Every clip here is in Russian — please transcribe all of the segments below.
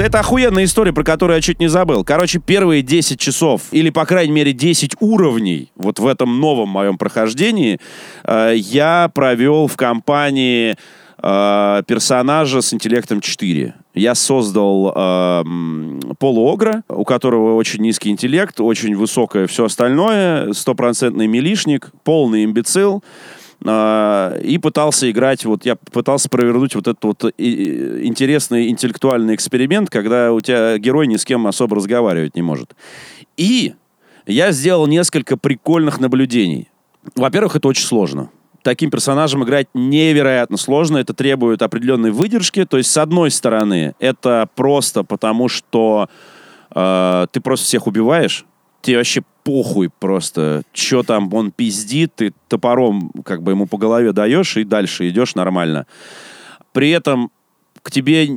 Это охуенная история, про которую я чуть не забыл. Короче, первые 10 часов, или, по крайней мере, 10 уровней вот в этом новом моем прохождении э, я провел в компании э, персонажа с интеллектом 4. Я создал э, полуогра, у которого очень низкий интеллект, очень высокое все остальное, стопроцентный милишник, полный имбецил. И пытался играть, вот я пытался провернуть вот этот вот интересный интеллектуальный эксперимент, когда у тебя герой ни с кем особо разговаривать не может. И я сделал несколько прикольных наблюдений. Во-первых, это очень сложно таким персонажем играть невероятно сложно. Это требует определенной выдержки. То есть, с одной стороны, это просто потому, что э, ты просто всех убиваешь. Тебе вообще похуй просто, что там он пиздит, ты топором как бы ему по голове даешь и дальше идешь нормально. При этом к тебе,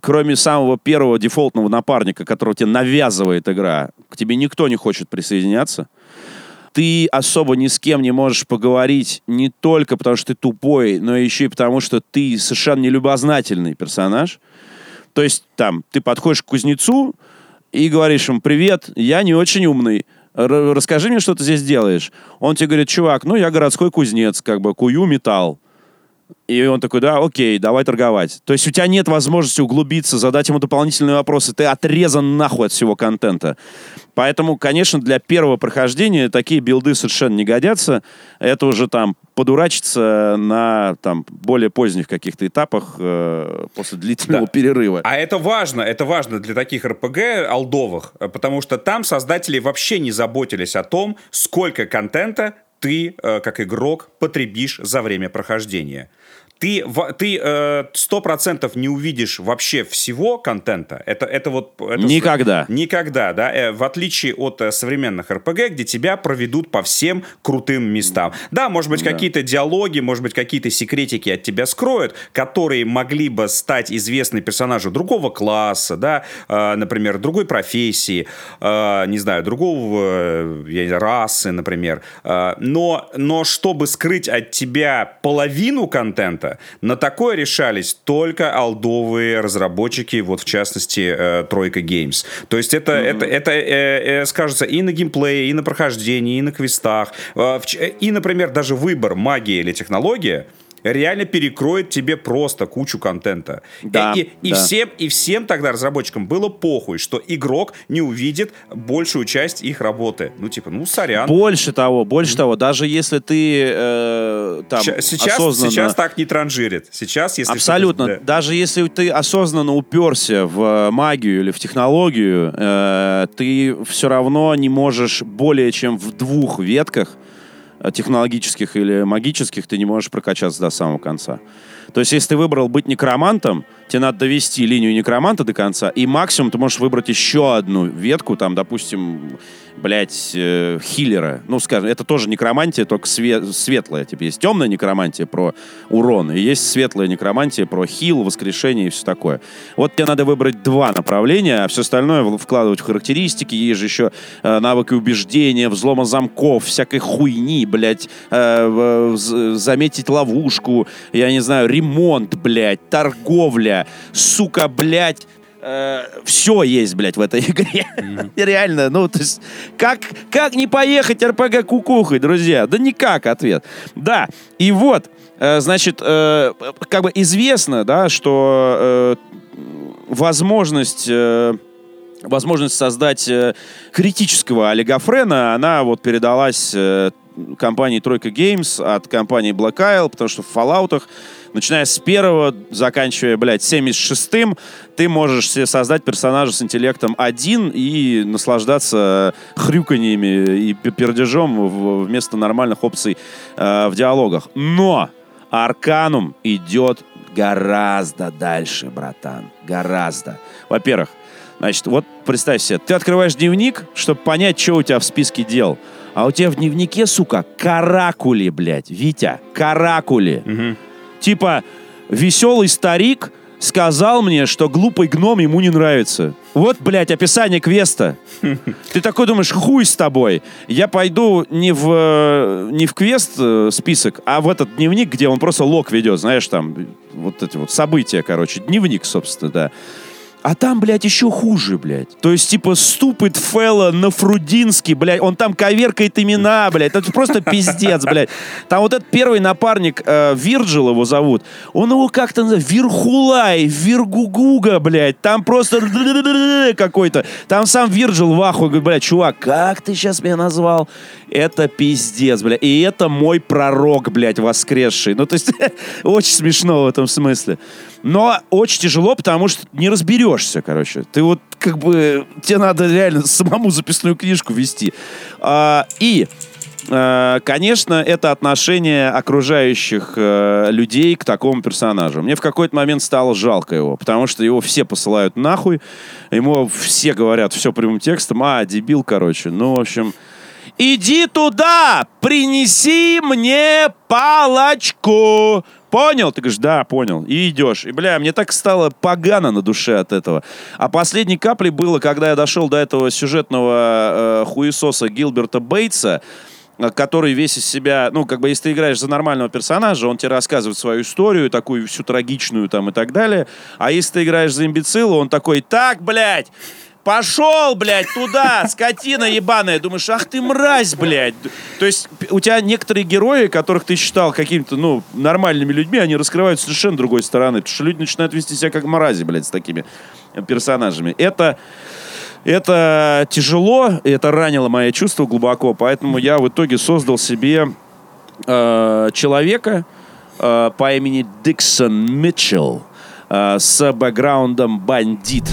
кроме самого первого дефолтного напарника, которого тебе навязывает игра, к тебе никто не хочет присоединяться ты особо ни с кем не можешь поговорить не только потому, что ты тупой, но еще и потому, что ты совершенно нелюбознательный персонаж. То есть там ты подходишь к кузнецу и говоришь ему, привет, я не очень умный, расскажи мне, что ты здесь делаешь. Он тебе говорит, чувак, ну я городской кузнец, как бы кую металл. И он такой, да, окей, давай торговать. То есть у тебя нет возможности углубиться, задать ему дополнительные вопросы. Ты отрезан нахуй от всего контента. Поэтому, конечно, для первого прохождения такие билды совершенно не годятся. Это уже там подурачиться на там более поздних каких-то этапах э, после длительного да. перерыва. А это важно, это важно для таких РПГ алдовых, потому что там создатели вообще не заботились о том, сколько контента ты, э, как игрок, потребишь за время прохождения ты, ты э, сто процентов не увидишь вообще всего контента. Это, это вот... Это никогда. Никогда, да. Э, в отличие от э, современных РПГ, где тебя проведут по всем крутым местам. Да, может быть, да. какие-то диалоги, может быть, какие-то секретики от тебя скроют, которые могли бы стать известны персонажу другого класса, да, например, другой профессии, не знаю, другого э, расы, например. Но, но чтобы скрыть от тебя половину контента, контента. На такое решались только алдовые разработчики, вот в частности э, Тройка Games. То есть это, mm-hmm. это, это э, э, скажется и на геймплее, и на прохождении, и на квестах. Э, в, и, например, даже выбор магия или технология — реально перекроет тебе просто кучу контента. Да, и, и, да. всем, и всем тогда разработчикам было похуй, что игрок не увидит большую часть их работы. Ну, типа, ну, сорян. Больше того, больше mm-hmm. того, даже если ты э, там сейчас, осознанно... Сейчас так не транжирит. Сейчас, если... Абсолютно. Да. Даже если ты осознанно уперся в магию или в технологию, э, ты все равно не можешь более чем в двух ветках Э, технологических или магических, ты не можешь прокачаться до самого конца. То есть, если ты выбрал быть некромантом, тебе надо довести линию некроманта до конца, и максимум ты можешь выбрать еще одну ветку, там, допустим, блядь, э, хиллера. Ну, скажем, это тоже некромантия, только све- светлая. Типа есть темная некромантия про урон, и есть светлая некромантия про хил, воскрешение и все такое. Вот тебе надо выбрать два направления, а все остальное вкладывать в характеристики. Есть же еще э, навыки убеждения, взлома замков, всякой хуйни, блядь, э, заметить ловушку, я не знаю, ремонт, блядь, торговля, сука, блядь, э, все есть, блядь, в этой игре. Mm-hmm. Реально, ну, то есть, как, как не поехать РПГ кукухой, друзья? Да никак ответ. Да, и вот, э, значит, э, как бы известно, да, что э, возможность... Э, возможность создать э, критического олигофрена, она вот передалась э, компании Тройка Games от компании Black Isle, потому что в Fallout начиная с первого, заканчивая, блядь, 76-м, ты можешь себе создать персонажа с интеллектом один и наслаждаться хрюканьями и пердежом вместо нормальных опций э, в диалогах. Но Арканум идет гораздо дальше, братан. Гораздо. Во-первых, значит, вот представь себе, ты открываешь дневник, чтобы понять, что у тебя в списке дел. А у тебя в дневнике, сука, каракули, блядь. Витя, каракули. Угу. Типа, веселый старик сказал мне, что глупый гном ему не нравится. Вот, блядь, описание квеста. Ты такой думаешь, хуй с тобой. Я пойду не в, э, не в квест э, список, а в этот дневник, где он просто лог ведет, знаешь, там, вот эти вот события, короче. Дневник, собственно, да. А там, блядь, еще хуже, блядь. То есть, типа, ступит Фелла на Фрудинский, блядь, он там коверкает имена, блядь. Это просто пиздец, блядь. Там вот этот первый напарник, э, Вирджил его зовут, он его как-то называет, Вирхулай, Виргугуга, блядь. Там просто какой-то. Там сам Вирджил в ахуе говорит, блядь, чувак, как ты сейчас меня назвал? Это пиздец, блядь. И это мой пророк, блядь, воскресший. Ну, то есть, очень смешно в этом смысле. Но очень тяжело, потому что не разберешься, короче. Ты вот как бы... Тебе надо реально самому записную книжку вести. А, и а, конечно, это отношение окружающих э, людей к такому персонажу. Мне в какой-то момент стало жалко его, потому что его все посылают нахуй, ему все говорят все прямым текстом, а, дебил, короче. Ну, в общем, иди туда, принеси мне палочку. Понял? Ты говоришь, да, понял. И идешь. И, бля, мне так стало погано на душе от этого. А последней каплей было, когда я дошел до этого сюжетного э, хуесоса Гилберта Бейтса, э, который весь из себя, ну, как бы, если ты играешь за нормального персонажа, он тебе рассказывает свою историю, такую всю трагичную там и так далее. А если ты играешь за имбецила, он такой, так, блядь, Пошел, блядь, туда, скотина ебаная. Думаешь, ах ты мразь, блядь. То есть у тебя некоторые герои, которых ты считал какими-то, ну, нормальными людьми, они раскрываются совершенно другой стороны. Потому что люди начинают вести себя как мрази, блядь, с такими персонажами. Это... Это тяжело, это ранило мои чувства глубоко, поэтому я в итоге создал себе э, человека э, по имени Диксон Митчелл э, с бэкграундом бандит.